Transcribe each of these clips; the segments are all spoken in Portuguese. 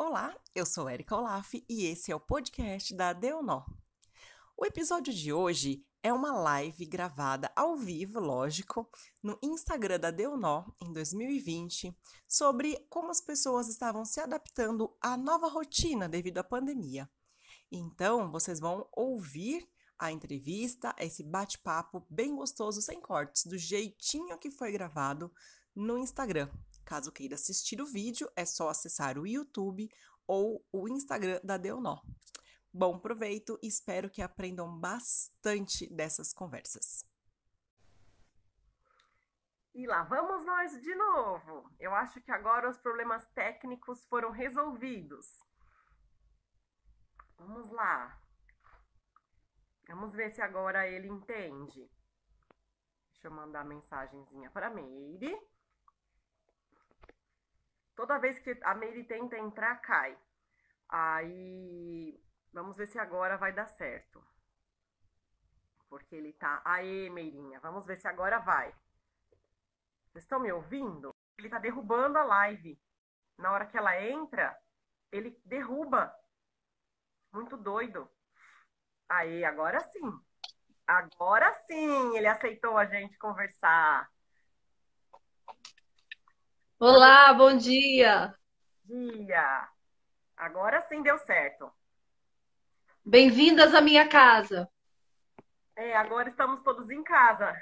Olá, eu sou Erika Olaf e esse é o podcast da Deonó. O episódio de hoje é uma live gravada ao vivo, lógico, no Instagram da Deonó em 2020, sobre como as pessoas estavam se adaptando à nova rotina devido à pandemia. Então, vocês vão ouvir a entrevista, esse bate-papo bem gostoso, sem cortes, do jeitinho que foi gravado no Instagram. Caso queira assistir o vídeo, é só acessar o YouTube ou o Instagram da Deonó. Bom proveito e espero que aprendam bastante dessas conversas. E lá vamos nós de novo. Eu acho que agora os problemas técnicos foram resolvidos. Vamos lá. Vamos ver se agora ele entende. Deixa eu mandar mensagenzinha para Meire. Toda vez que a Meire tenta entrar, cai. Aí, vamos ver se agora vai dar certo. Porque ele tá... Aê, Meirinha, vamos ver se agora vai. Vocês estão me ouvindo? Ele tá derrubando a live. Na hora que ela entra, ele derruba. Muito doido. Aí, agora sim. Agora sim, ele aceitou a gente conversar. Olá, bom dia. Dia. Agora sim deu certo. Bem-vindas à minha casa. É, agora estamos todos em casa.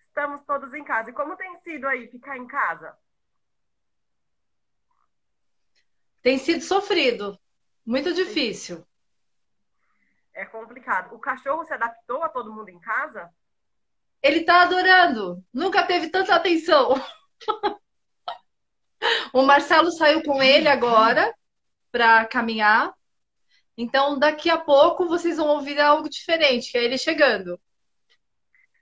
Estamos todos em casa. E como tem sido aí ficar em casa? Tem sido sofrido, muito difícil. É complicado. O cachorro se adaptou a todo mundo em casa? Ele tá adorando. Nunca teve tanta atenção. o Marcelo saiu com ele agora para caminhar. Então, daqui a pouco vocês vão ouvir algo diferente, que é ele chegando.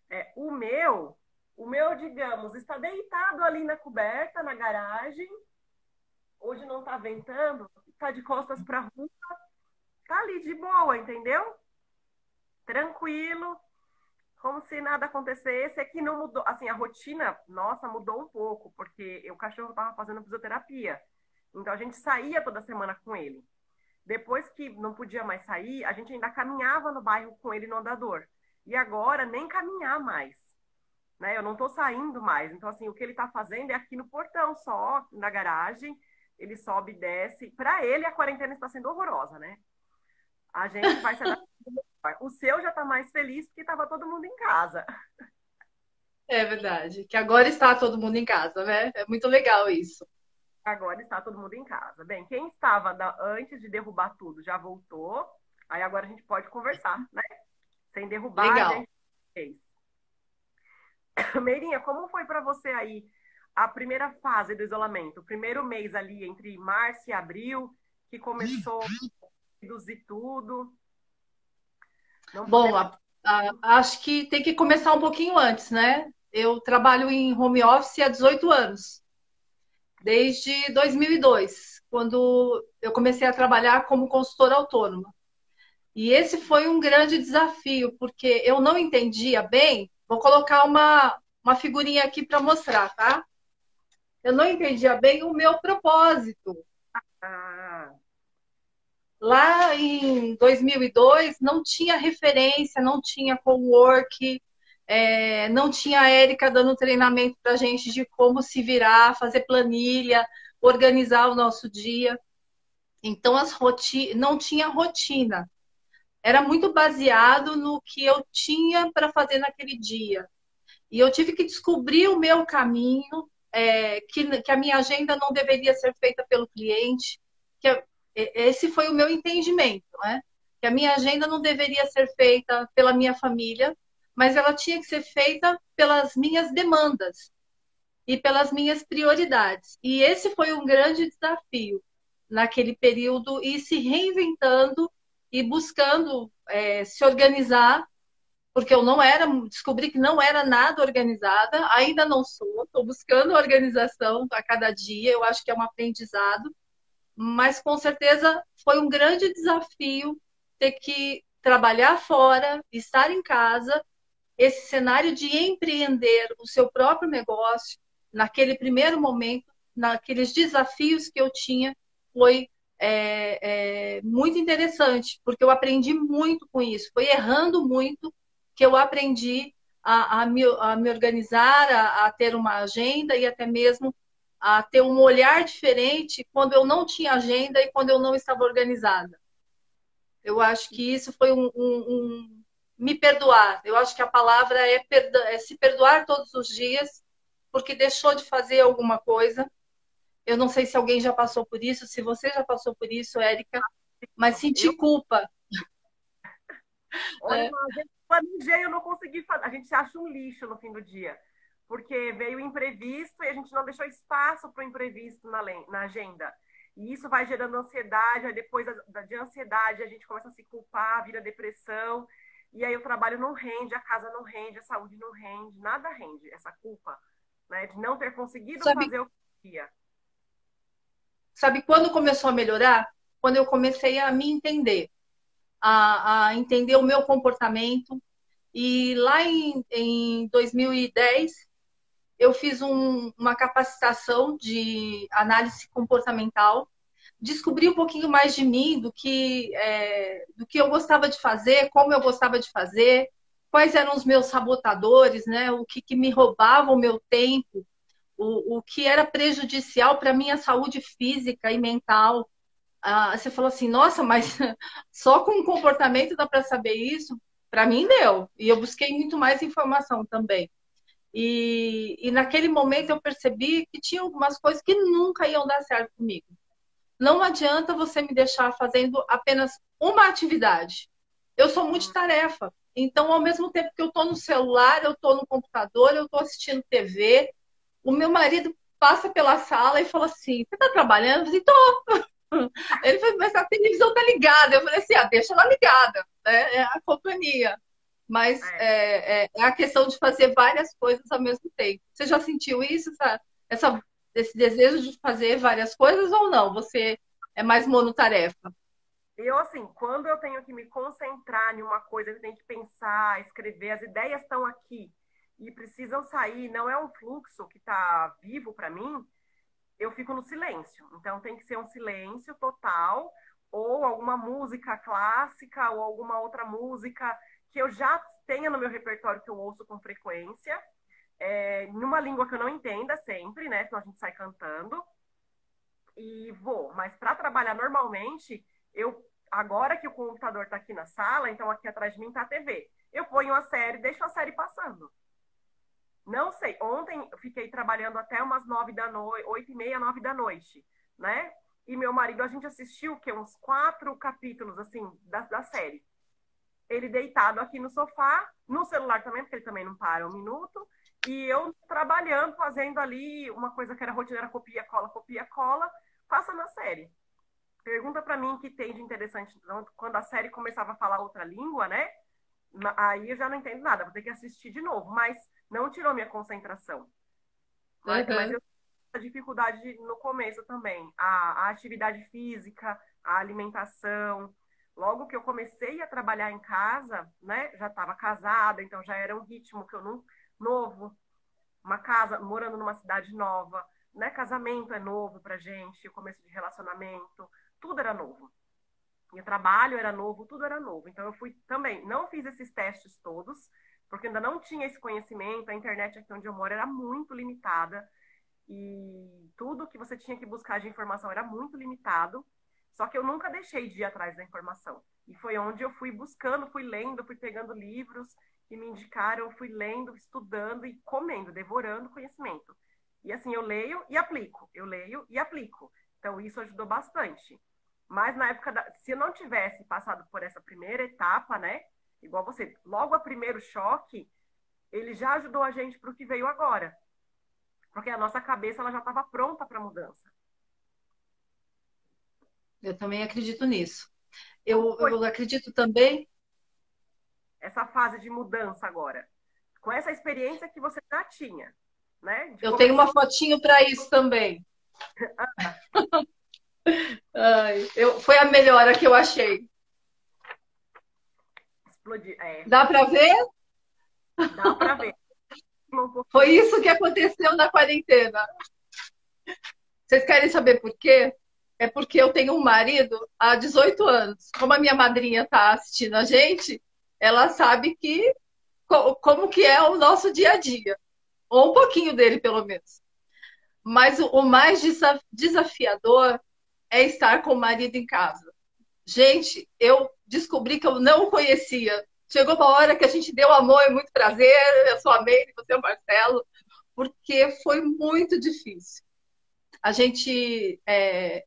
É, o meu, o meu, digamos, está deitado ali na coberta, na garagem. Hoje não está ventando, está de costas para a rua tá ali de boa, entendeu? Tranquilo, como se nada acontecesse. É que não mudou, assim, a rotina nossa mudou um pouco, porque o cachorro tava fazendo fisioterapia. Então a gente saía toda semana com ele. Depois que não podia mais sair, a gente ainda caminhava no bairro com ele no andador. E agora nem caminhar mais. Né? Eu não tô saindo mais. Então, assim, o que ele tá fazendo é aqui no portão só, na garagem. Ele sobe e desce. Para ele, a quarentena está sendo horrorosa, né? a gente vai se adaptar. O seu já está mais feliz porque estava todo mundo em casa. É verdade. Que agora está todo mundo em casa, né? É muito legal isso. Agora está todo mundo em casa. Bem, quem estava da, antes de derrubar tudo já voltou. Aí agora a gente pode conversar, né? Sem derrubar, legal. a gente fez. Meirinha, como foi para você aí a primeira fase do isolamento? O primeiro mês ali entre março e abril, que começou reduzir tudo? Não Bom, a, a, acho que tem que começar um pouquinho antes, né? Eu trabalho em home office há 18 anos, desde 2002, quando eu comecei a trabalhar como consultora autônoma. E esse foi um grande desafio, porque eu não entendia bem. Vou colocar uma, uma figurinha aqui para mostrar, tá? Eu não entendia bem o meu propósito. Ah. Lá em 2002 não tinha referência, não tinha co-work, é, não tinha a Érica dando treinamento para a gente de como se virar, fazer planilha, organizar o nosso dia. Então as roti não tinha rotina. Era muito baseado no que eu tinha para fazer naquele dia. E eu tive que descobrir o meu caminho, é, que, que a minha agenda não deveria ser feita pelo cliente, que esse foi o meu entendimento, né? Que a minha agenda não deveria ser feita pela minha família, mas ela tinha que ser feita pelas minhas demandas e pelas minhas prioridades. E esse foi um grande desafio naquele período e se reinventando e buscando é, se organizar, porque eu não era, descobri que não era nada organizada, ainda não sou, estou buscando organização a cada dia, eu acho que é um aprendizado mas com certeza foi um grande desafio ter que trabalhar fora, estar em casa, esse cenário de empreender o seu próprio negócio, naquele primeiro momento, naqueles desafios que eu tinha foi é, é, muito interessante, porque eu aprendi muito com isso. Foi errando muito que eu aprendi a, a, me, a me, organizar, a, a, ter uma agenda e até mesmo a ter um olhar diferente quando eu não tinha agenda e quando eu não estava organizada. Eu acho que isso foi um, um, um me perdoar. Eu acho que a palavra é, perdo é se perdoar todos os dias porque deixou de fazer alguma coisa. Eu não sei se alguém já passou por isso, se você já passou por isso, Érica, mas sentir culpa. Olha, é. planejei, eu não consegui fazer. A gente acha um lixo no fim do dia, porque veio o imprevisto e a gente não deixou espaço para o imprevisto na, na agenda. E isso vai gerando ansiedade, aí depois de ansiedade a gente começa a se culpar, vira depressão, e aí o trabalho não rende, a casa não rende, a saúde não rende, nada rende, essa culpa, né, de não ter conseguido sabe, fazer o que queria. Sabe quando começou a melhorar? Quando eu comecei a me entender, a, a entender o meu comportamento. E lá em, em 2010, eu fiz um, uma capacitação de análise comportamental, descobri um pouquinho mais de mim, do que, é, do que eu gostava de fazer, como eu gostava de fazer, quais eram os meus sabotadores, né? o que, que me roubava o meu tempo, o, o que era prejudicial para minha saúde física e mental. Ah, você falou assim, nossa, mas só com o comportamento dá para saber isso? Para mim deu. E eu busquei muito mais informação também. E, e naquele momento eu percebi que tinha algumas coisas que nunca iam dar certo comigo. Não adianta você me deixar fazendo apenas uma atividade. Eu sou multitarefa. Então, ao mesmo tempo que eu estou no celular, eu estou no computador, eu estou assistindo TV, o meu marido passa pela sala e fala assim: Você está trabalhando? Eu falei: Tô. Ele falou: Mas a televisão está ligada. Eu falei assim: Ah, deixa ela ligada. Né? É a companhia. Mas é. É, é, é, a questão de fazer várias coisas ao mesmo tempo. Você já sentiu isso, essa, essa, esse desejo de fazer várias coisas ou não? Você é mais monotarefa? Eu, assim, quando eu tenho que me concentrar em uma coisa, eu tenho que pensar, escrever, as ideias estão aqui e precisam sair, não é um fluxo que está vivo para mim, eu fico no silêncio. Então tem que ser um silêncio total, ou alguma música clássica, ou alguma outra música que eu já tenha no meu repertório que eu ouço com frequência, é, numa língua que eu não entenda sempre, né? Senão a gente sai cantando. E vou. Mas para trabalhar normalmente, eu agora que o computador está aqui na sala, então aqui atrás de mim está a TV. Eu ponho a série, deixo a série passando. Não sei. Ontem eu fiquei trabalhando até umas nove da noite, oito e meia, nove da noite, né? E meu marido, a gente assistiu que uns quatro capítulos assim da, da série ele deitado aqui no sofá, no celular também, porque ele também não para um minuto, e eu trabalhando, fazendo ali uma coisa que era rotineira, copia, cola, copia, cola, passa na série. Pergunta para mim que tem de interessante, então, quando a série começava a falar outra língua, né? Aí eu já não entendo nada, vou ter que assistir de novo, mas não tirou minha concentração. Uhum. Mas eu a dificuldade no começo também. A, a atividade física, a alimentação, Logo que eu comecei a trabalhar em casa, né, já estava casada, então já era um ritmo que eu não novo, uma casa morando numa cidade nova, né, casamento é novo pra gente, o começo de relacionamento, tudo era novo. O trabalho era novo, tudo era novo. Então eu fui também, não fiz esses testes todos, porque ainda não tinha esse conhecimento, a internet aqui onde eu moro era muito limitada e tudo que você tinha que buscar de informação era muito limitado. Só que eu nunca deixei de ir atrás da informação. E foi onde eu fui buscando, fui lendo, fui pegando livros que me indicaram, fui lendo, estudando e comendo, devorando conhecimento. E assim, eu leio e aplico, eu leio e aplico. Então, isso ajudou bastante. Mas na época, da... se eu não tivesse passado por essa primeira etapa, né? Igual você, logo a primeiro choque, ele já ajudou a gente para o que veio agora. Porque a nossa cabeça ela já estava pronta para a mudança. Eu também acredito nisso. Eu, eu acredito também. Essa fase de mudança agora, com essa experiência que você já tinha, né? Eu tenho uma fotinho para isso também. Ai, eu, foi a melhora que eu achei. Explodir. É. Dá para ver? Dá para ver. Foi isso que aconteceu na quarentena. Vocês querem saber por quê? É porque eu tenho um marido há 18 anos. Como a minha madrinha está assistindo a gente, ela sabe que como que é o nosso dia a dia. Ou um pouquinho dele, pelo menos. Mas o mais desafiador é estar com o marido em casa. Gente, eu descobri que eu não o conhecia. Chegou uma hora que a gente deu amor e muito prazer. Eu sou a Meire, você é o Marcelo. Porque foi muito difícil a gente. É,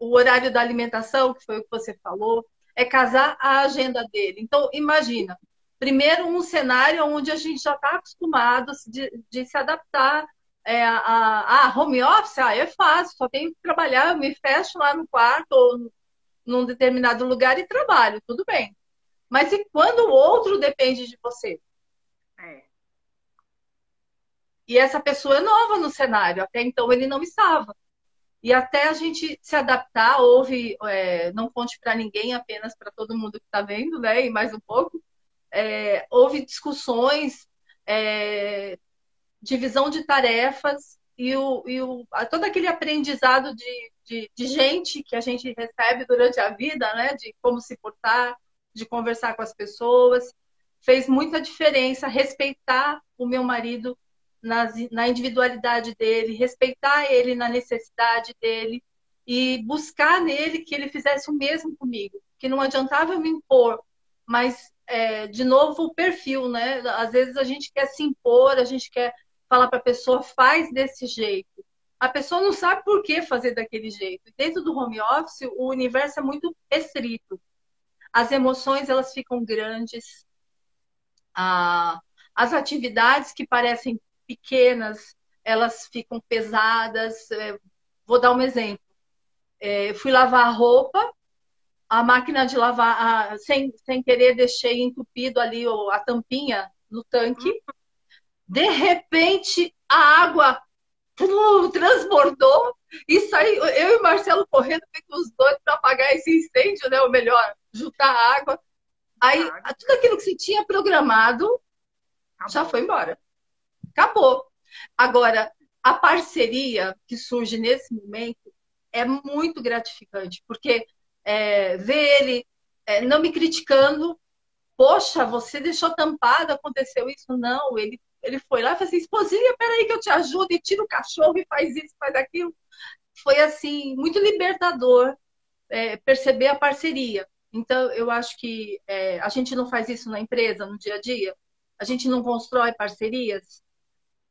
o horário da alimentação, que foi o que você falou, é casar a agenda dele. Então, imagina, primeiro um cenário onde a gente já está acostumado de, de, se adaptar é, a, a, home office, ah, é fácil, só tenho que trabalhar, eu me fecho lá no quarto ou num determinado lugar e trabalho, tudo bem. Mas e quando o outro depende de você? É. E essa pessoa é nova no cenário, até então ele não estava. E até a gente se adaptar, houve, é, não conte para ninguém, apenas para todo mundo que está vendo, né? E mais um pouco, é, houve discussões, é, divisão de tarefas e, o, e o, todo aquele aprendizado de, de, de, gente que a gente recebe durante a vida, né? De como se portar, de conversar com as pessoas, fez muita diferença respeitar o meu marido na, na individualidade dele, respeitar ele na necessidade dele e buscar nele que ele fizesse o mesmo comigo. Que não adiantava eu me impor, mas, é, de novo, o perfil, né? Às vezes a gente quer se impor, a gente quer falar para a pessoa, faz desse jeito. A pessoa não sabe por que fazer daquele jeito. Dentro do home office, o universo é muito restrito. As emoções, elas ficam grandes. Ah, as atividades que parecem pequenas, elas ficam pesadas. É, vou dar um exemplo. É, fui lavar a roupa, a máquina de lavar, a, sem, sem querer, deixei entupido ali a tampinha no tanque. De repente, a água transbordou e saiu. Eu e o Marcelo correndo os dois para apagar esse incêndio, né? Ou melhor, juntar água. Aí, tudo aquilo que se tinha programado já foi embora acabou. Agora, a parceria que surge nesse momento é muito gratificante, porque é, ver ele é, não me criticando, poxa, você deixou tampado, aconteceu isso. Não, ele, ele foi lá e falou assim, esposinha, peraí que eu te ajudo, e tira o cachorro e faz isso, faz aquilo. Foi, assim, muito libertador é, perceber a parceria. Então, eu acho que é, a gente não faz isso na empresa, no dia a dia. A gente não constrói parcerias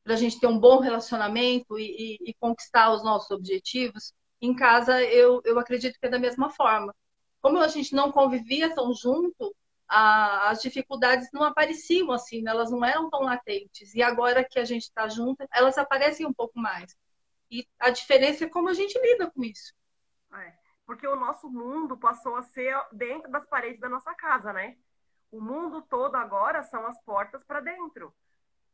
para a gente ter um bom relacionamento e, e, e, conquistar os nossos objetivos, em casa eu, eu acredito que é da mesma forma. Como a gente não convivia tão junto, a, as dificuldades não apareciam assim, né? elas não eram tão latentes. E agora que a gente está junto, elas aparecem um pouco mais. E a diferença é como a gente lida com isso. É, porque o nosso mundo passou a ser dentro das paredes da nossa casa, né? O mundo todo agora são as portas para dentro.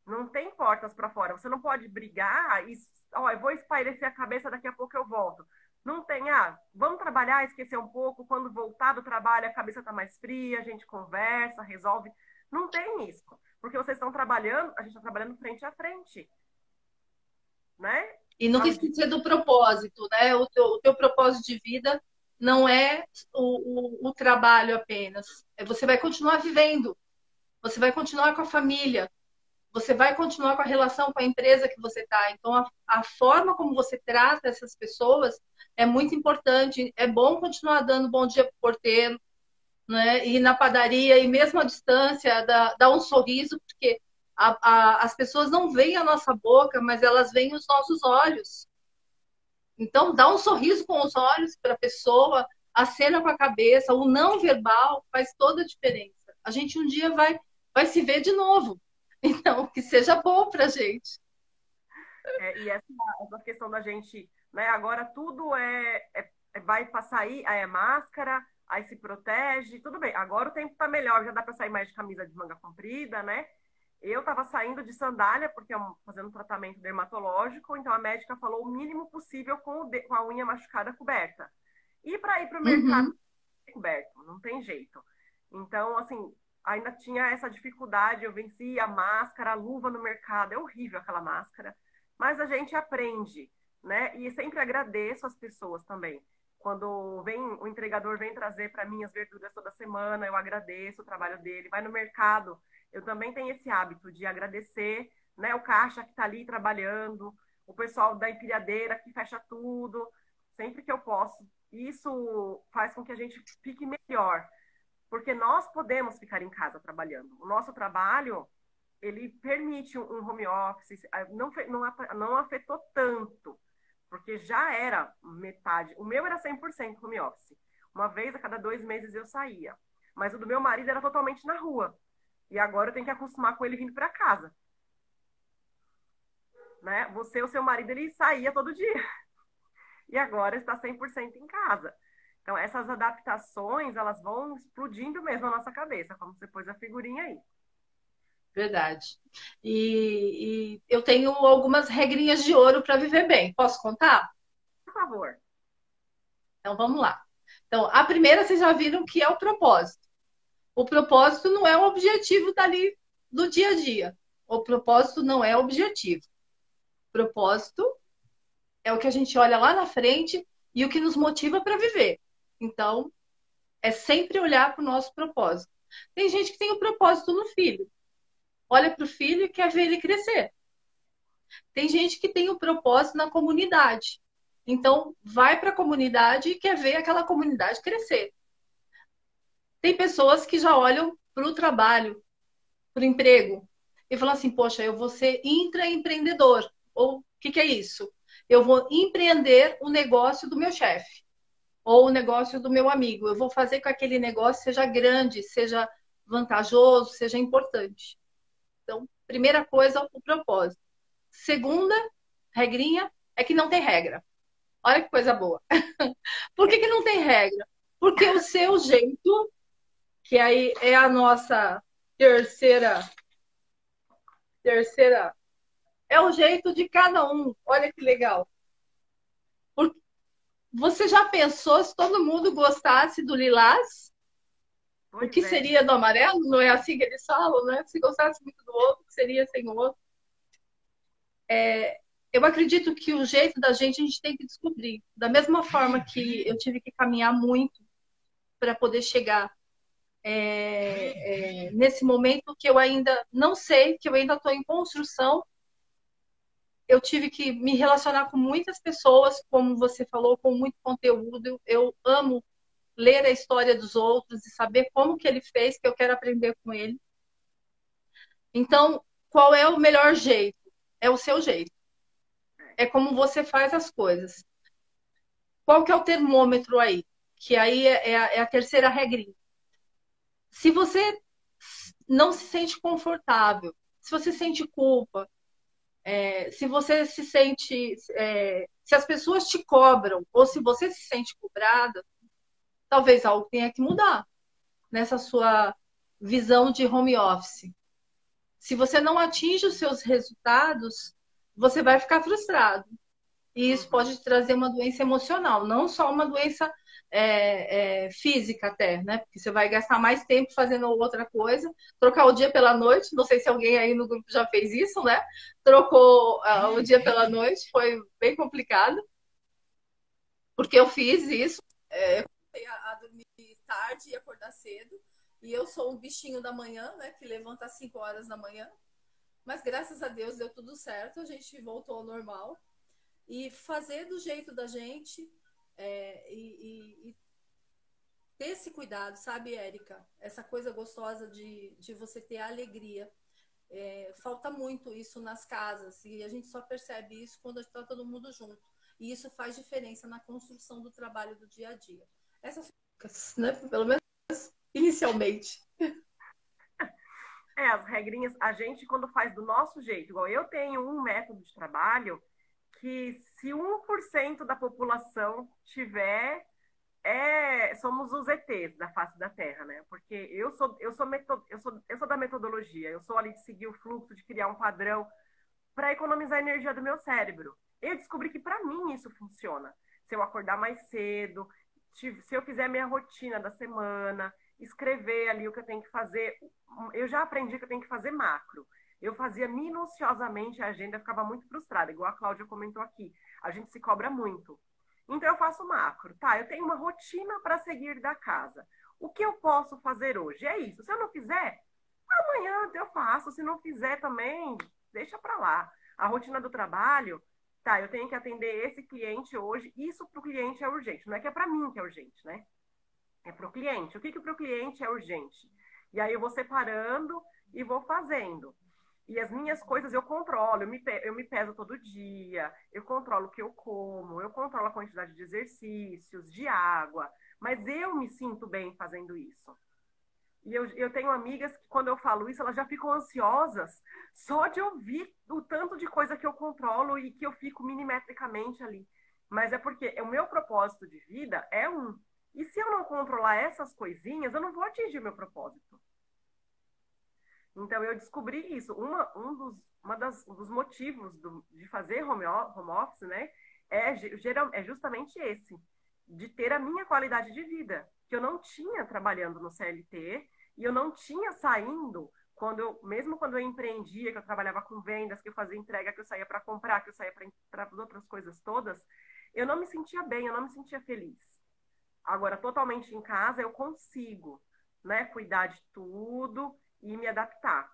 Não tem portas para fora. Você não pode brigar e, ó, eu vou espairecer a cabeça, daqui a pouco eu volto. Não tem, ah, vamos trabalhar, esquecer um pouco. Quando voltar do trabalho, a cabeça está mais fria, a gente conversa, resolve. Não tem isso. Porque vocês estão trabalhando, a gente está trabalhando frente a frente. Né? E não esquecer do propósito, né? O teu, o teu propósito de vida não é o, o, o trabalho apenas. É você vai continuar vivendo. Você vai continuar com a família você vai continuar com a relação com a empresa que você está. Então, a, a, forma como você trata essas pessoas é muito importante. É bom continuar dando bom dia para o porteiro, né? ir na padaria e mesmo à distância, dar, um sorriso, porque a, a, as pessoas não veem a nossa boca, mas elas veem os nossos olhos. Então, dá um sorriso com os olhos para a pessoa, acena com a cabeça, o não verbal faz toda a diferença. A gente um dia vai, vai se ver de novo. Então, que seja bom para a gente. É, e essa, essa, questão da gente, né? Agora tudo é, é, é vai passar aí, aí é máscara, aí se protege, tudo bem. Agora o tempo está melhor, já dá para sair mais de camisa de manga comprida, né? Eu estava saindo de sandália porque eu fazendo um tratamento dermatológico, então a médica falou o mínimo possível com, de, com a unha machucada coberta. E para ir para o mercado uhum. coberto, não tem jeito. Então, assim, ainda tinha essa dificuldade. Eu venci a máscara, a luva no mercado. É horrível aquela máscara. Mas a gente aprende, né? E sempre agradeço as pessoas também. Quando vem o entregador vem trazer para mim as verduras toda semana, eu agradeço o trabalho dele. Vai no mercado, eu também tenho esse hábito de agradecer, né? O caixa que está ali trabalhando, o pessoal da empilhadeira que fecha tudo, sempre que eu posso. Isso faz com que a gente fique melhor, porque nós podemos ficar em casa trabalhando. O nosso trabalho, ele permite um home office, não, não, não afetou tanto, porque já era metade. O meu era 100% home office. Uma vez a cada dois meses eu saía. Mas o do meu marido era totalmente na rua. E agora eu tenho que acostumar com ele vindo para casa. Né? Você, o seu marido, ele saía todo dia. E agora está 100% em casa. Então, essas adaptações, elas vão explodindo mesmo na nossa cabeça, como você pôs a figurinha aí. Verdade. E, e eu tenho algumas regrinhas de ouro para viver bem. Posso contar? Por favor. Então, vamos lá. Então, a primeira, vocês já viram que é o propósito. O propósito não é o objetivo dali do dia a dia. O propósito não é objetivo. O propósito é o que a gente olha lá na frente e o que nos motiva para viver. Então, é sempre olhar para o nosso propósito. Tem gente que tem o propósito no filho. Olha para o filho e quer ver ele crescer. Tem gente que tem o propósito na comunidade. Então, vai para a comunidade e quer ver aquela comunidade crescer. Tem pessoas que já olham para o trabalho, para o emprego, e falam assim: Poxa, eu vou ser intraempreendedor. Ou o que, que é isso? Eu vou empreender o negócio do meu chefe ou o negócio do meu amigo. Eu vou fazer com que aquele negócio seja grande, seja vantajoso, seja importante. Então, primeira coisa, o propósito. Segunda regrinha é que não tem regra. Olha que coisa boa. Por que, que não tem regra? Porque o seu jeito, que aí é a nossa terceira terceira é o jeito de cada um. Olha que legal. Você já pensou se todo mundo gostasse do lilás? Pois o que é. seria do amarelo? Não é assim que eles falam, né? Se gostasse muito do outro, o que seria sem o outro? É, eu acredito que o jeito da gente a gente tem que descobrir. Da mesma forma que eu tive que caminhar muito para poder chegar é, é, nesse momento que eu ainda não sei, que eu ainda estou em construção, eu tive que me relacionar com muitas pessoas, como você falou, com muito conteúdo. Eu amo ler a história dos outros e saber como que ele fez, que eu quero aprender com ele. Então, qual é o melhor jeito? É o seu jeito. É como você faz as coisas. Qual que é o termômetro aí? Que aí é, é a, é a terceira regrinha. Se você não se sente confortável, se você sente culpa, é, se você se sente, é, se as pessoas te cobram ou se você se sente cobrada, talvez algo tenha que mudar nessa sua visão de home office. Se você não atinge os seus resultados, você vai ficar frustrado. E isso pode trazer uma doença emocional, não só uma doença é, é, física até, né? Porque você vai gastar mais tempo fazendo outra coisa, trocar o dia pela noite. Não sei se alguém aí no grupo já fez isso, né? Trocou uh, o dia pela noite, foi bem complicado. Porque eu fiz isso. É... A, a dormir tarde e acordar cedo. E eu sou um bichinho da manhã, né? Que levanta às 5 horas da manhã. Mas graças a Deus deu tudo certo, a gente voltou ao normal. E fazer do jeito da gente, é, e, e, e, ter esse cuidado, sabe, Érica? Essa coisa gostosa de, de você ter alegria. É, falta muito isso nas casas e a gente só percebe isso quando está todo mundo junto. E isso faz diferença na construção do trabalho do dia a dia. Essas, né? Pelo menos inicialmente. É, as regrinhas, a gente quando faz do nosso jeito, igual eu tenho um método de trabalho que se 1% da população tiver, é, somos os ETs da face da Terra, né? Porque eu sou, eu sou, metod, eu sou, eu sou da metodologia, eu sou ali de seguir o fluxo, de criar um padrão para economizar a energia do meu cérebro. Eu descobri que para mim isso funciona. Se eu acordar mais cedo, se eu fizer a minha rotina da semana, escrever ali o que eu tenho que fazer, eu já aprendi que eu tenho que fazer macro eu fazia minuciosamente a agenda, ficava muito frustrada, igual a Cláudia comentou aqui. A gente se cobra muito. Então eu faço macro, tá? Eu tenho uma rotina para seguir da casa. O que eu posso fazer hoje? É isso. Se eu não fizer, amanhã eu faço. Se não fizer também, deixa para lá. A rotina do trabalho, tá? Eu tenho que atender esse cliente hoje. Isso para o cliente é urgente. Não é que é para mim que é urgente, né? É para o cliente. O que, que para o cliente é urgente? E aí eu vou separando e vou fazendo. E as minhas coisas eu controlo, eu me, eu me peso todo dia, eu controlo o que eu como, eu controlo a quantidade de exercícios, de água, mas eu me sinto bem fazendo isso. E eu, eu tenho amigas que, quando eu falo isso, elas já ficam ansiosas só de ouvir o tanto de coisa que eu controlo e que eu fico milimetricamente ali. Mas é porque o meu propósito de vida é um. E se eu não controlar essas coisinhas, eu não vou atingir o meu propósito. Então eu descobri isso. Uma, um dos, uma das, um dos motivos do, de fazer home, home office, né, é, geral, é justamente esse, de ter a minha qualidade de vida, que eu não tinha trabalhando no CLT e eu não tinha saindo quando eu, mesmo quando eu empreendia, que eu trabalhava com vendas, que eu fazia entrega, que eu saía para comprar, que eu saía para as outras coisas todas, eu não me sentia bem, eu não me sentia feliz. Agora, totalmente em casa, eu consigo, né, cuidar de tudo e me adaptar.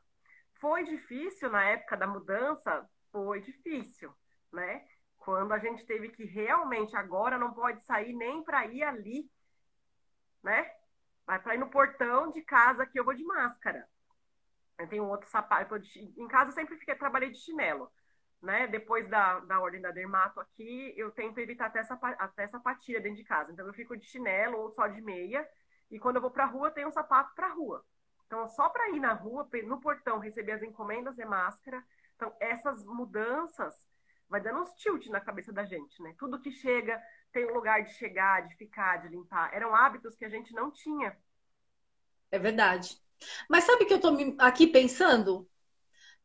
Foi difícil na época da mudança? Foi difícil, né? Quando a gente teve que realmente agora não pode sair nem para ir ali, né? Vai para ir no portão de casa que eu vou de máscara. Eu tenho outro sapato. Em casa sempre fiquei, trabalhei de chinelo. Né? Depois da, da ordem da dermato aqui, eu tento evitar até, essa, até sapatilha dentro de casa. Então eu fico de chinelo ou só de meia. E quando eu vou para rua, eu tenho um sapato para rua. Então, só para ir na rua, no portão, receber as encomendas é máscara. Então, essas mudanças vai dando uns tilt na cabeça da gente, né? Tudo que chega tem um lugar de chegar, de ficar, de limpar. Eram hábitos que a gente não tinha. É verdade. Mas sabe que eu estou aqui pensando?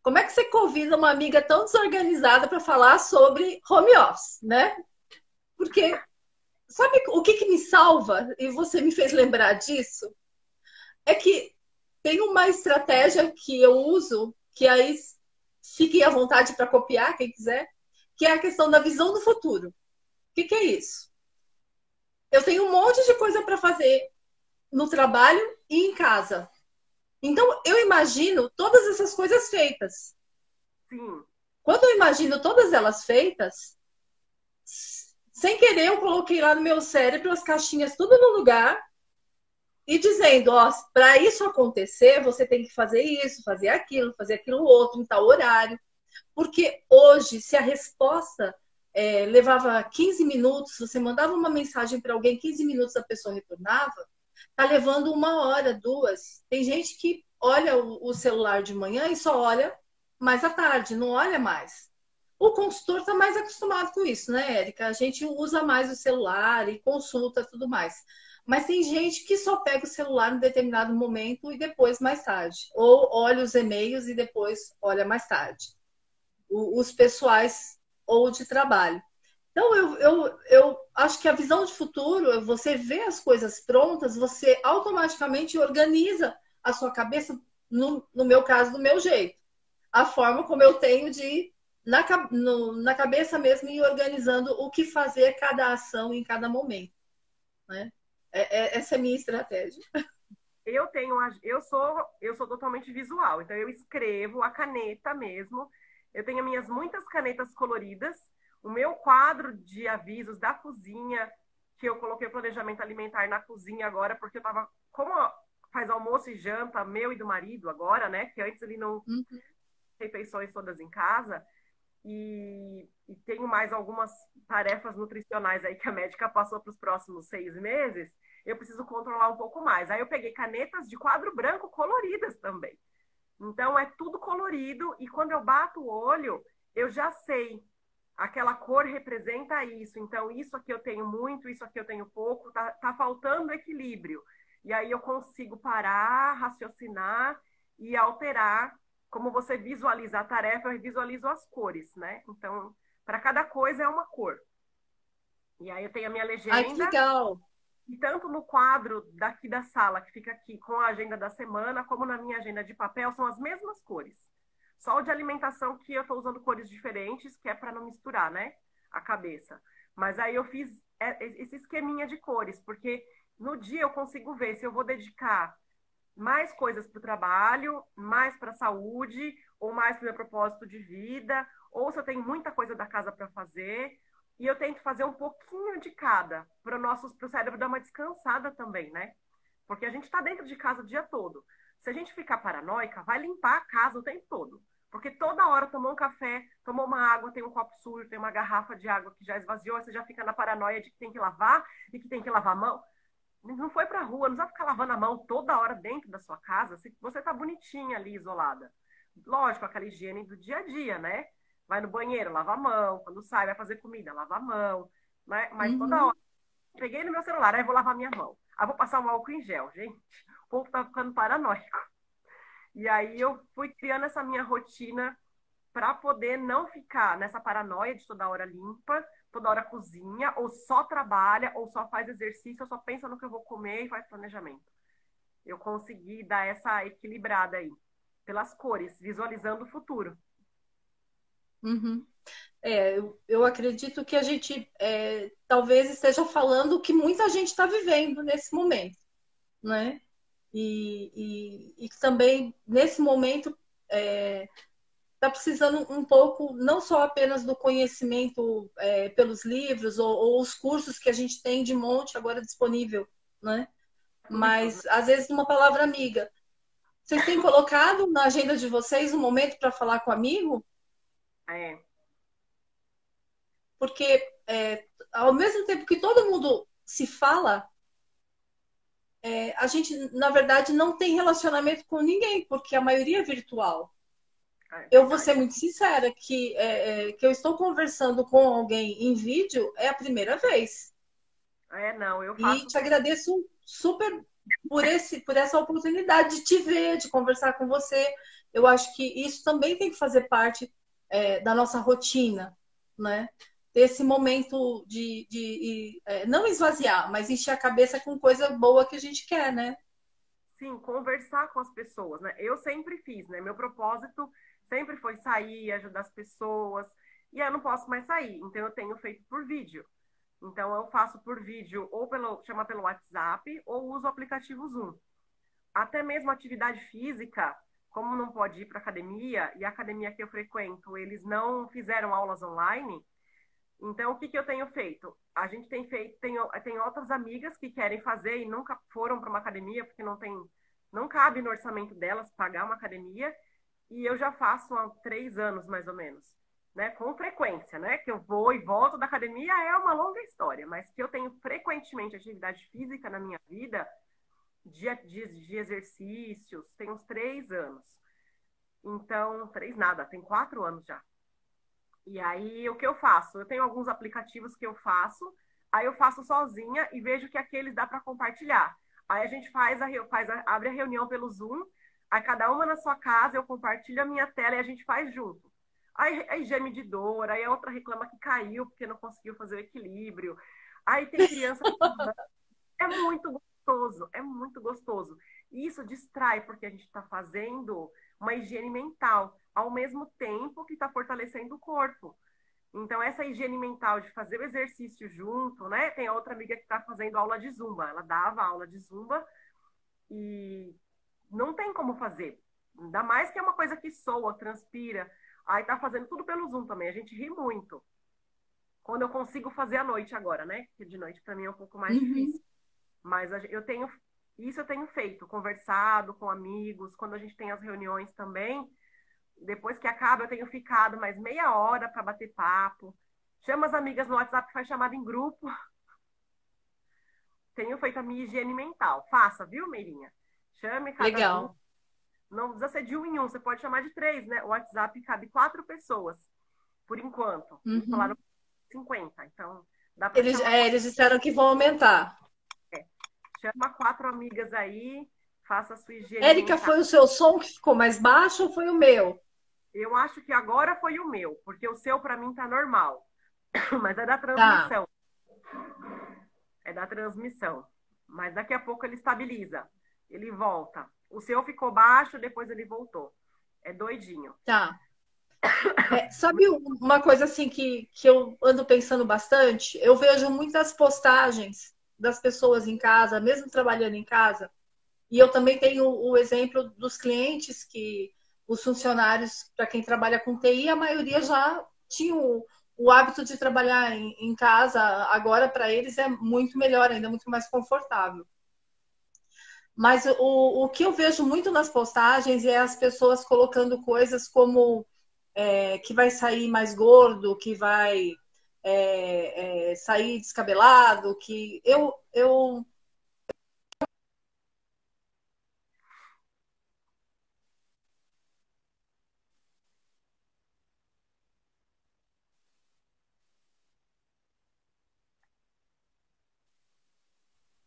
Como é que você convida uma amiga tão desorganizada para falar sobre home office, né? Porque sabe o que, que me salva? E você me fez lembrar disso? É que tem uma estratégia que eu uso, que aí fiquem à vontade para copiar, quem quiser, que é a questão da visão do futuro. O que, que é isso? Eu tenho um monte de coisa para fazer no trabalho e em casa. Então, eu imagino todas essas coisas feitas. Sim. Quando eu imagino todas elas feitas, sem querer, eu coloquei lá no meu cérebro as caixinhas tudo no lugar e dizendo, ó, para isso acontecer, você tem que fazer isso, fazer aquilo, fazer aquilo outro, em tal horário. Porque hoje, se a resposta é, levava 15 minutos, você mandava uma mensagem para alguém, 15 minutos a pessoa retornava, tá levando uma hora, duas. Tem gente que olha o, o celular de manhã e só olha mais à tarde, não olha mais. O consultor está mais acostumado com isso, né, Érica? A gente usa mais o celular e consulta tudo mais. Mas tem gente que só pega o celular em determinado momento e depois mais tarde. Ou olha os e-mails e depois olha mais tarde. O, os pessoais ou de trabalho. Então, eu, eu, eu acho que a visão de futuro, você vê as coisas prontas, você automaticamente organiza a sua cabeça, no, no meu caso, do meu jeito. A forma como eu tenho de, na, no, na cabeça mesmo, ir organizando o que fazer cada ação em cada momento. Né? É, é, essa é a minha estratégia. Eu tenho, eu sou, eu sou totalmente visual, então eu escrevo a caneta mesmo. Eu tenho minhas muitas canetas coloridas, o meu quadro de avisos da cozinha, que eu coloquei o planejamento alimentar na cozinha agora, porque eu tava, como faz almoço e janta, meu e do marido agora, né? Que antes ele não uhum. refeições todas em casa. E, e, tenho mais algumas tarefas nutricionais aí que a médica passou para os próximos seis meses eu preciso controlar um pouco mais. Aí eu peguei canetas de quadro branco coloridas também. Então é tudo colorido e quando eu bato o olho, eu já sei. Aquela cor representa isso. Então, isso aqui eu tenho muito, isso aqui eu tenho pouco, tá, tá faltando equilíbrio. E aí eu consigo parar, raciocinar e alterar. Como você visualiza a tarefa, eu visualizo as cores, né? Então, para cada coisa é uma cor. E aí eu tenho a minha legenda. Ai, que legal! E tanto no quadro daqui da sala, que fica aqui com a agenda da semana, como na minha agenda de papel, são as mesmas cores. Só o de alimentação que eu estou usando cores diferentes, que é para não misturar, né? a cabeça. Mas aí eu fiz é, esse esqueminha de cores, porque no dia eu consigo ver se eu vou dedicar mais coisas para o trabalho, mais para a saúde, ou mais para o meu propósito de vida, ou se eu tenho muita coisa da casa para fazer. E eu tento fazer um pouquinho de cada, para o nosso pro cérebro dar uma descansada também, né? Porque a gente está dentro de casa o dia todo. Se a gente ficar paranoica, vai limpar a casa o tempo todo. Porque toda hora tomou um café, tomou uma água, tem um copo sujo, tem uma garrafa de água que já esvaziou, você já fica na paranoia de que tem que lavar e que tem que lavar a mão. Não foi pra rua, não vai ficar lavando a mão toda hora dentro da sua casa se você tá bonitinha ali, isolada. Lógico, aquela higiene do dia a dia, né? Vai no banheiro, lava a mão. Quando sai, vai fazer comida, lava a mão. Né? Mas uhum. toda hora. Peguei no meu celular, aí vou lavar minha mão. Aí vou passar um álcool em gel, gente. O povo tá ficando paranoico. E aí eu fui criando essa minha rotina para poder não ficar nessa paranoia de toda hora limpa, toda hora cozinha, ou só trabalha, ou só faz exercício, ou só pensa no que eu vou comer e faz planejamento. Eu consegui dar essa equilibrada aí, pelas cores, visualizando o futuro. Uhum. É, eu, acredito que a gente é, talvez esteja falando o que muita gente está vivendo nesse momento, né? E, e, e também nesse momento está é, tá precisando um pouco, não só apenas do conhecimento é, pelos livros ou, ou, os cursos que a gente tem de monte agora disponível, né? Mas às vezes uma palavra amiga. Vocês têm colocado na agenda de vocês um momento para falar com amigo? É. Porque é, ao mesmo tempo que todo mundo se fala, é, a gente, na verdade, não tem relacionamento com ninguém, porque a maioria é virtual. É, eu vou ser muito sincera que, é, é, que eu estou conversando com alguém em vídeo é a primeira vez. É, não, eu faço... E te agradeço super por, esse, por essa oportunidade de te ver, de conversar com você. Eu acho que isso também tem que fazer parte é, da nossa rotina, né? Desse momento de, de, de é, não esvaziar, mas encher a cabeça com coisa boa que a gente quer, né? Sim, conversar com as pessoas, né? Eu sempre fiz, né? Meu propósito sempre foi sair, ajudar as pessoas, e eu não posso mais sair, então eu tenho feito por vídeo. Então eu faço por vídeo ou pelo chama pelo WhatsApp ou uso o aplicativo Zoom. Até mesmo atividade física, como não pode ir para academia, e a academia que eu frequento, eles não fizeram aulas online, então o que, que eu tenho feito? A gente tem feito, tem, tem outras amigas que querem fazer e nunca foram para uma academia, porque não tem, não cabe no orçamento delas pagar uma academia, e eu já faço há três anos, mais ou menos, né? Com frequência, né? Que eu vou e volto da academia é uma longa história, mas que eu tenho frequentemente atividade física na minha vida, de, de, de exercícios, tem uns três anos. Então, três nada, tem quatro anos já. E aí, o que eu faço? Eu tenho alguns aplicativos que eu faço, aí eu faço sozinha e vejo que aqueles dá para compartilhar. Aí a gente faz a, faz a, abre a reunião pelo Zoom, aí cada uma na sua casa, eu compartilho a minha tela e a gente faz junto. Aí, aí geme de dor, aí a outra reclama que caiu porque não conseguiu fazer o equilíbrio. Aí tem criança. é muito gostoso, é muito gostoso. E isso distrai, porque a gente está fazendo uma higiene mental, ao mesmo tempo que está fortalecendo o corpo. Então, essa higiene mental de fazer o exercício junto, né? Tem outra amiga que está fazendo aula de zumba. Ela dava aula de zumba e não tem como fazer. Ainda mais que é uma coisa que soa, transpira. Aí tá fazendo tudo pelo Zoom também. A gente ri muito. Quando eu consigo fazer à noite agora, né? Porque de noite para mim é um pouco mais uhum. difícil. Mas eu tenho isso eu tenho feito, conversado com amigos, quando a gente tem as reuniões também. Depois que acaba, eu tenho ficado mais meia hora para bater papo. Chama as amigas no WhatsApp, faz chamada em grupo. Tenho feito a minha higiene mental. Faça, viu, Meirinha? Chame cada Legal. Um. Não precisa ser de um em um, você pode chamar de três, né? O WhatsApp cabe quatro pessoas, por enquanto. Uhum. Falaram 50, então dá pra eles, é, eles disseram que vão aumentar. Chama quatro amigas aí, faça a sua higiene. Érica, foi o seu som que ficou mais baixo ou foi o meu? Eu acho que agora foi o meu, porque o seu para mim tá normal. Mas é da transmissão. Tá. É da transmissão. Mas daqui a pouco ele estabiliza. Ele volta. O seu ficou baixo, depois ele voltou. É doidinho. Tá. É, sabe uma coisa assim que, que eu ando pensando bastante? Eu vejo muitas postagens das pessoas em casa, mesmo trabalhando em casa, e eu também tenho o exemplo dos clientes que os funcionários, para quem trabalha com TI, a maioria já tinha o, o hábito de trabalhar em, em casa. Agora, para eles, é muito melhor, ainda muito mais confortável. Mas o, o que eu vejo muito nas postagens é as pessoas colocando coisas como é, que vai sair mais gordo, que vai é, é, sair descabelado, que eu, eu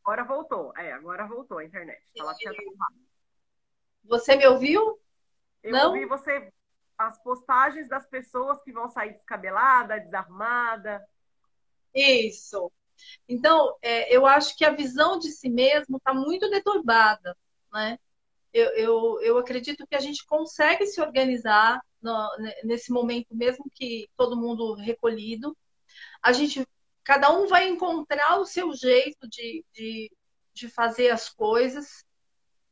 Agora voltou. É, agora voltou a internet. Ela tinha Você me ouviu? Eu Não? ouvi você as postagens das pessoas que vão sair descabelada, desarrumada. Isso. Então, é, eu acho que a visão de si mesmo está muito deturbada, né? Eu, eu, eu, acredito que a gente consegue se organizar no, nesse momento, mesmo que todo mundo recolhido. A gente, cada um vai encontrar o seu jeito de, de, de fazer as coisas.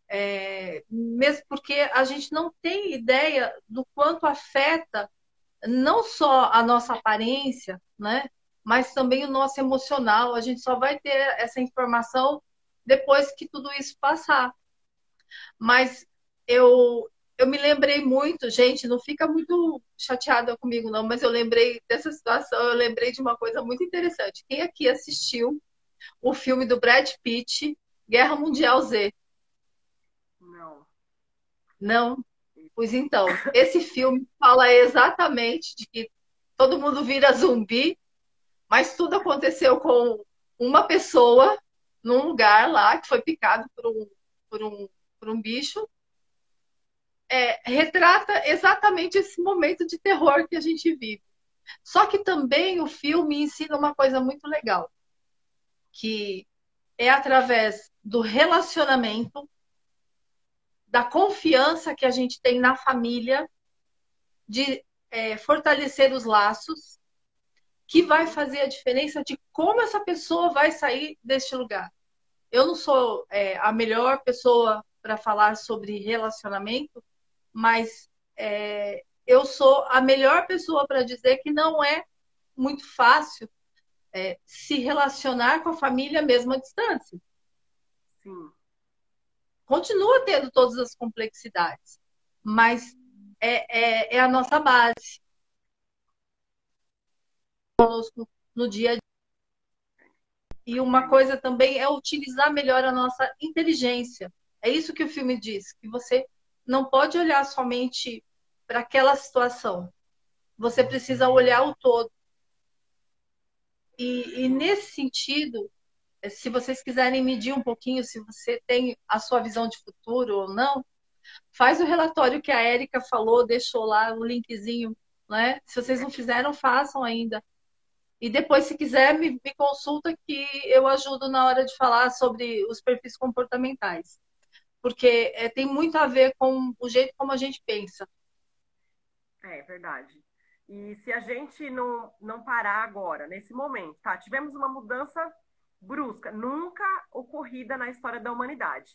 É, mesmo porque a gente não tem ideia do quanto afeta não só a nossa aparência, né, mas também o nosso emocional. A gente só vai ter essa informação depois que tudo isso passar. Mas eu eu me lembrei muito, gente, não fica muito chateada comigo não, mas eu lembrei dessa situação, eu lembrei de uma coisa muito interessante. Quem aqui assistiu o filme do Brad Pitt, Guerra Mundial Z? Não? Pois então, esse filme fala exatamente de que todo mundo vira zumbi, mas tudo aconteceu com uma pessoa num lugar lá que foi picado por um, por um, por um bicho. É, retrata exatamente esse momento de terror que a gente vive. Só que também o filme ensina uma coisa muito legal, que é através do relacionamento da confiança que a gente tem na família, de é, fortalecer os laços, que vai fazer a diferença de como essa pessoa vai sair deste lugar. Eu não sou é, a melhor pessoa para falar sobre relacionamento, mas é, eu sou a melhor pessoa para dizer que não é muito fácil é, se relacionar com a família mesmo à distância. Sim continua tendo todas as complexidades, mas é, é, é a nossa base. Conosco no dia a dia. E uma coisa também é utilizar melhor a nossa inteligência. É isso que o filme diz, que você não pode olhar somente para aquela situação. Você precisa olhar o todo. E, e nesse sentido, se vocês quiserem medir um pouquinho se você tem a sua visão de futuro ou não, faz o relatório que a Érica falou, deixou lá o linkzinho, né? Se vocês não fizeram, façam ainda. E depois, se quiser, me, me consulta que eu ajudo na hora de falar sobre os perfis comportamentais. Porque é, tem muito a ver com o jeito como a gente pensa. É verdade. E se a gente não, não parar agora, nesse momento, tá? Tivemos uma mudança brusca, nunca ocorrida na história da humanidade.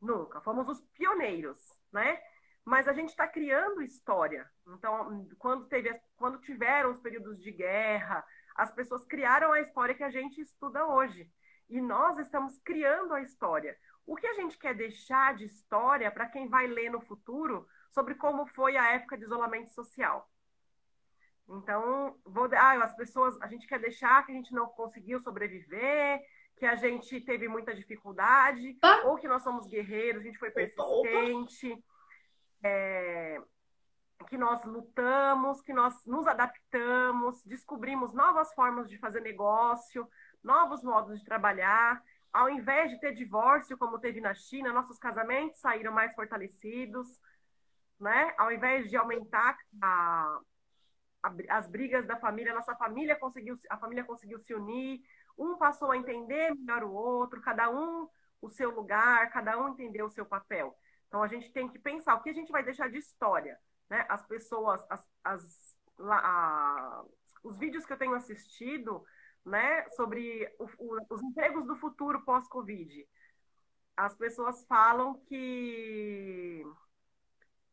Nunca. Fomos os pioneiros, né? Mas a gente está criando história. Então, quando, teve, quando tiveram os períodos de guerra, as pessoas criaram a história que a gente estuda hoje. E nós estamos criando a história. O que a gente quer deixar de história para quem vai ler no futuro sobre como foi a época de isolamento social? Então, vou, ah, as pessoas, a gente quer deixar que a gente não conseguiu sobreviver, que a gente teve muita dificuldade, ah. ou que nós somos guerreiros, a gente foi persistente, opa, opa. É, que nós lutamos, que nós nos adaptamos, descobrimos novas formas de fazer negócio, novos modos de trabalhar. Ao invés de ter divórcio, como teve na China, nossos casamentos saíram mais fortalecidos, né? Ao invés de aumentar a, as brigas da família, nossa família conseguiu, a família conseguiu se unir, um passou a entender melhor o outro, cada um o seu lugar, cada um entendeu o seu papel. Então a gente tem que pensar o que a gente vai deixar de história né? As pessoas, as, as a, os vídeos que eu tenho assistido, né, sobre o, o, os empregos do futuro pós-Covid, as pessoas falam que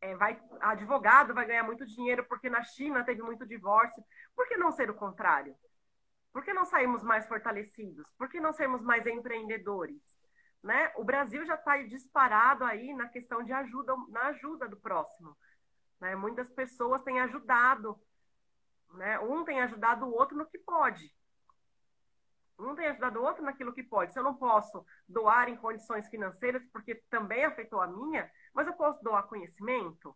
é, vai, advogado vai ganhar muito dinheiro porque na China teve muito divórcio. Por que não ser o contrário? Por que não sairmos mais fortalecidos? Por que não sermos mais empreendedores? Né? O Brasil já está disparado aí na questão de ajuda, na ajuda do próximo. Né? Muitas pessoas têm ajudado, né? um tem ajudado o outro no que pode. Um tem ajudado o outro naquilo que pode. Se eu não posso doar em condições financeiras, porque também afetou a minha, mas eu posso doar conhecimento?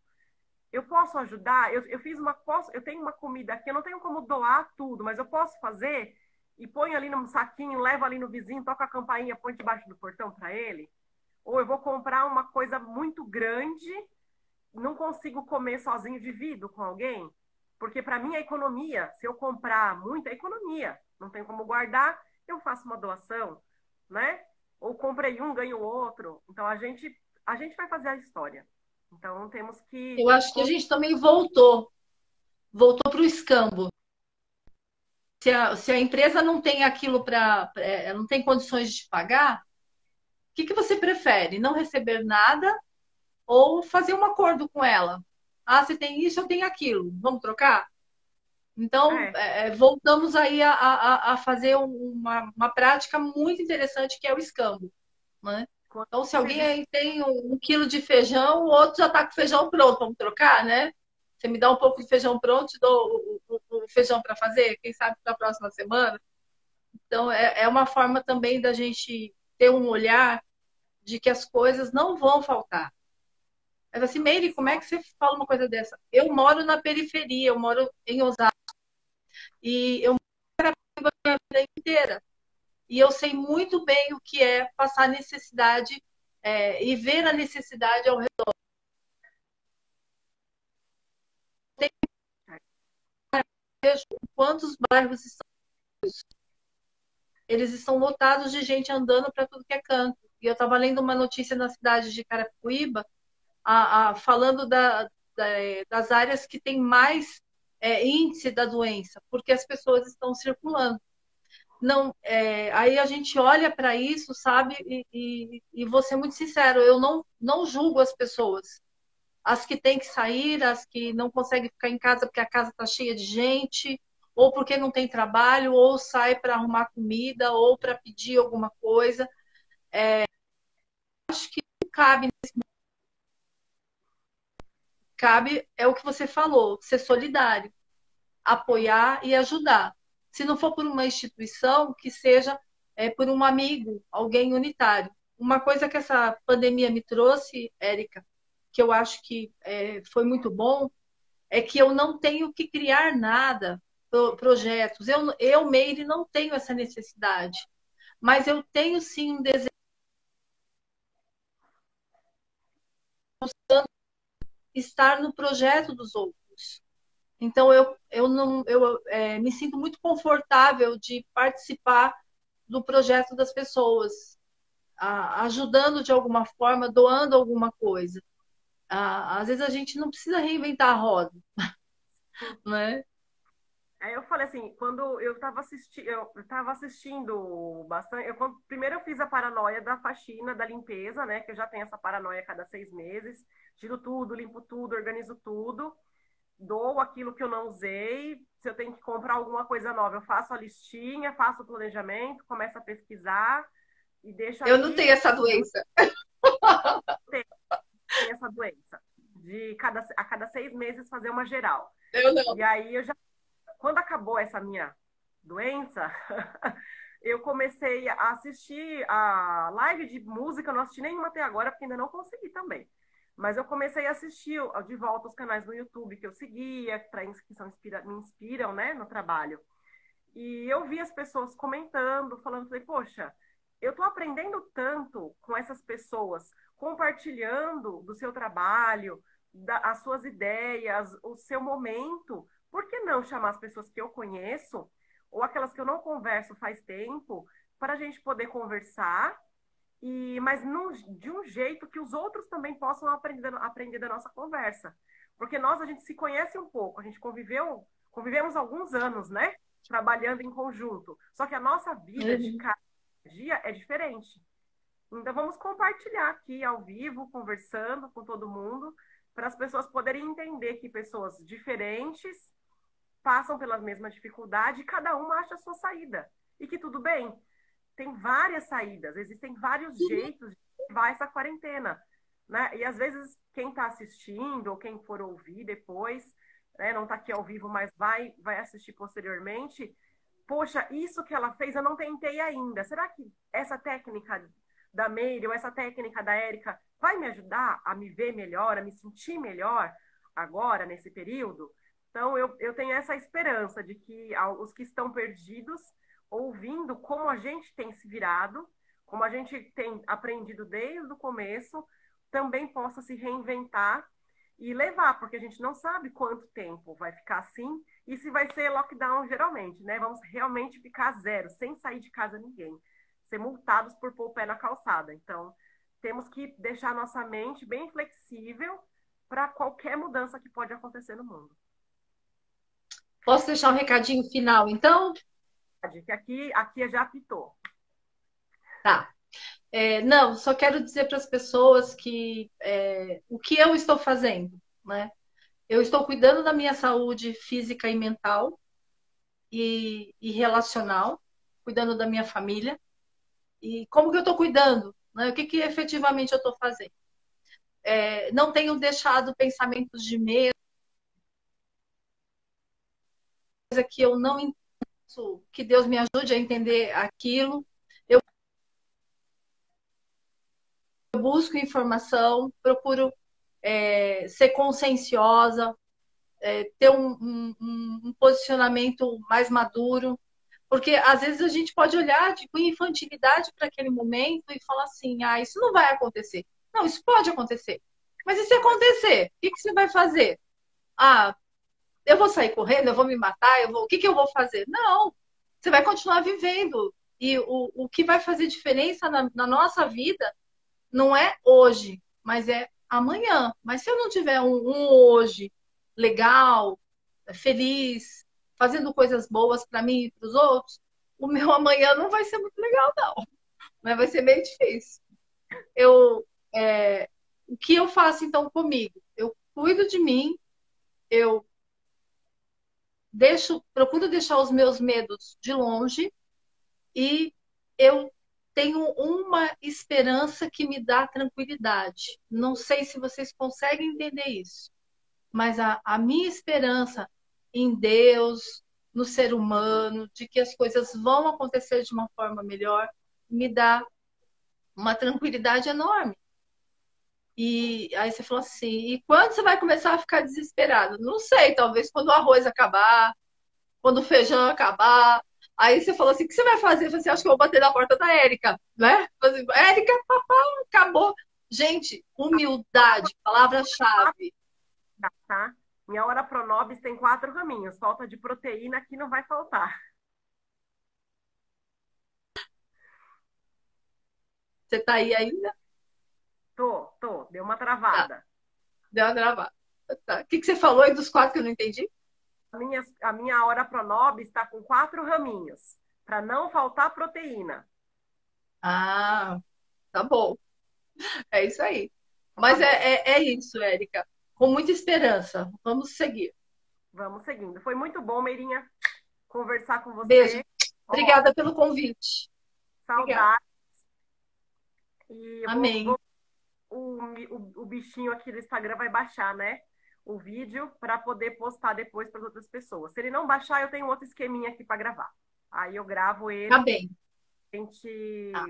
Eu posso ajudar? Eu, eu fiz uma. Posso, eu tenho uma comida aqui, eu não tenho como doar tudo, mas eu posso fazer e ponho ali num saquinho, levo ali no vizinho, toco a campainha, põe debaixo do portão para ele? Ou eu vou comprar uma coisa muito grande, não consigo comer sozinho, divido com alguém? Porque para mim a economia, se eu comprar muito, é economia. Não tenho como guardar, eu faço uma doação, né? Ou comprei um, ganho outro. Então a gente a gente vai fazer a história. Então temos que. Eu acho que a gente também voltou. Voltou para o escambo. Se a, se a empresa não tem aquilo para. É, não tem condições de te pagar, o que, que você prefere? Não receber nada ou fazer um acordo com ela? Ah, você tem isso, eu tenho aquilo. Vamos trocar? Então, é. É, é voltamos aí a, a, a fazer uma, uma prática muito interessante que é o escambo. Né? Então, se alguém aí tem um, um quilo de feijão, o outro já está com feijão pronto. Vamos trocar, né? Você me dá um pouco de feijão pronto, te dou o, o, o feijão para fazer, quem sabe para a próxima semana. Então, é, é uma forma também da gente ter um olhar de que as coisas não vão faltar. Mas assim, Meire, como é que você fala uma coisa dessa? Eu moro na periferia, eu moro em Osasco. E eu moro a vida inteira. E eu sei muito bem o que é passar necessidade é, e ver a necessidade ao redor. Vejo quantos bairros estão eles estão lotados de gente andando para tudo que é canto. E eu estava lendo uma notícia na cidade de Carapicuíba, a, a, falando da, da, das áreas que tem mais é, índice da doença, porque as pessoas estão circulando não é, aí a gente olha para isso sabe e, e, e vou ser muito sincero eu não não julgo as pessoas. As que têm que sair as que não conseguem ficar em casa porque a casa está cheia de gente ou porque não tem trabalho ou sai para arrumar comida ou para pedir alguma coisa. É, acho que cabe cabe é o que você falou ser solidário apoiar e ajudar se não for por uma instituição, que seja é, por um amigo, alguém unitário. Uma coisa que essa pandemia me trouxe, Érica, que eu acho que é, foi muito bom, é que eu não tenho que criar nada, projetos. Eu, eu, Meire, não tenho essa necessidade. Mas eu tenho sim um desejo estar no projeto dos outros. Então eu, eu não eu é, me sinto muito confortável de participar do projeto das pessoas, a, ajudando de alguma forma, doando alguma coisa. às vezes a gente não precisa reinventar a roda, né? Aí eu falei assim, quando eu estava assisti eu assistindo bastante, eu, primeiro eu fiz a paranoia da faxina, da limpeza, né? Que eu já tenho essa paranoia a cada seis meses, tiro tudo, limpo tudo, organizo tudo dou aquilo que eu não usei. Se eu tenho que comprar alguma coisa nova, eu faço a listinha, faço o planejamento, começo a pesquisar e deixo. Eu não tenho essa doença. Tenho, tenho essa doença. De cada, a cada seis meses fazer uma geral. Eu não. E aí eu já. Quando acabou essa minha doença, eu comecei a assistir a live de música, não assisti nenhuma até agora, porque ainda não consegui também. Mas eu comecei a assistir de volta os canais no YouTube que eu seguia, que são inspira, me inspiram né, no trabalho. E eu vi as pessoas comentando, falando, falei, poxa, eu estou aprendendo tanto com essas pessoas, compartilhando do seu trabalho, da, as suas ideias, o seu momento. Por que não chamar as pessoas que eu conheço, ou aquelas que eu não converso faz tempo, para a gente poder conversar e mas num, de um jeito que os outros também possam aprender, aprender da nossa conversa. Porque nós, a gente se conhece um pouco, a gente conviveu, convivemos alguns anos, né? Trabalhando em conjunto. Só que a nossa vida uhum. de cada dia é diferente. Então, vamos compartilhar aqui ao vivo, conversando com todo mundo, para as pessoas poderem entender que pessoas diferentes passam pela mesma dificuldade e cada uma acha a sua saída. E que tudo bem, tem várias saídas, existem vários jeitos de levar essa quarentena. Né? E às vezes quem está assistindo ou quem for ouvir depois, né, não está aqui ao vivo, mas vai, vai assistir posteriormente, poxa, isso que ela fez eu não tentei ainda. Será que essa técnica da Meire ou essa técnica da Érica vai me ajudar a me ver melhor, a me sentir melhor agora, nesse período? Então, eu, eu tenho essa esperança de que os que estão perdidos, ouvindo como a gente tem se virado, como a gente tem aprendido desde o começo, também possa se reinventar e levar, porque a gente não sabe quanto tempo vai ficar assim e se vai ser lockdown geralmente, né? Vamos realmente ficar zero, sem sair de casa ninguém, ser multados por pôr o pé na calçada. Então, temos que deixar nossa mente bem flexível para qualquer mudança que pode acontecer no mundo. Posso deixar um recadinho final, então? Que aqui, aqui já apitou. Tá. É, não, só quero dizer para as pessoas que é, o que eu estou fazendo, né? Eu estou cuidando da minha saúde física e mental e, e relacional, cuidando da minha família. E como que eu estou cuidando? Né? O que, que efetivamente eu estou fazendo? É, não tenho deixado pensamentos de medo, que eu não entendo, que Deus me ajude a entender aquilo. eu busco informação, procuro é, ser conscienciosa, é, ter um, um, um, posicionamento mais maduro, porque às vezes a gente pode olhar com infantilidade para aquele momento e falar assim: ah, isso não vai acontecer. Não, isso pode acontecer. Mas e se acontecer? O que, que você vai fazer? Ah, eu vou sair correndo, eu vou me matar, eu vou... o que, que eu vou fazer? Não, você vai continuar vivendo. E o, o que vai fazer diferença na, na nossa vida não é hoje, mas é amanhã. Mas se eu não tiver um, um hoje legal, feliz, fazendo coisas boas para mim e para os outros, o meu amanhã não vai ser muito legal, não. Mas vai ser bem difícil. Eu, é, o que eu faço então comigo? Eu cuido de mim, eu deixo, procuro deixar os meus medos de longe e eu tenho uma esperança que me dá tranquilidade. Não sei se vocês conseguem entender isso, mas a, a minha esperança em Deus, no ser humano, de que as coisas vão acontecer de uma forma melhor, me dá uma tranquilidade enorme. E aí você falou assim: e quando você vai começar a ficar desesperado? Não sei, talvez quando o arroz acabar, quando o feijão acabar, Aí você falou assim: o que você vai fazer? Eu falei assim: acho que eu vou bater na porta da Érica, né? Assim, Érica, papá, acabou. Gente, humildade, palavra-chave. Tá, tá. Minha hora pronobis tem quatro raminhos. Falta de proteína aqui não vai faltar. Você tá aí ainda? Tô, tô. Deu uma travada. Tá. Deu uma travada. Tá. O que, que você falou aí dos quatro que eu não entendi? a minha, a minha hora pronob está com quatro raminhos, para não faltar proteína. Ah, tá bom. É isso aí. Mas é, é, é isso, Érica. Com muita esperança. Vamos seguir. Vamos seguindo. Foi muito bom, Meirinha, conversar com você. Beijo. Obrigada pelo convite. Saudades. E Amém. Vou, o, o, o bichinho aqui do Instagram vai baixar, né? o vídeo para poder postar depois para outras pessoas. Se ele não baixar, eu tenho outro esqueminha aqui para gravar. Aí eu gravo ele. Tá bem. A gente tá.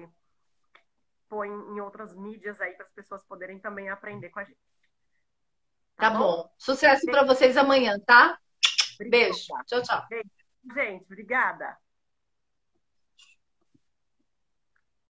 põe em outras mídias aí para as pessoas poderem também aprender com a gente. Tá, tá bom? bom? Sucesso para vocês amanhã, tá? Obrigada. Beijo. Tchau, tchau. Beijo. Gente, obrigada.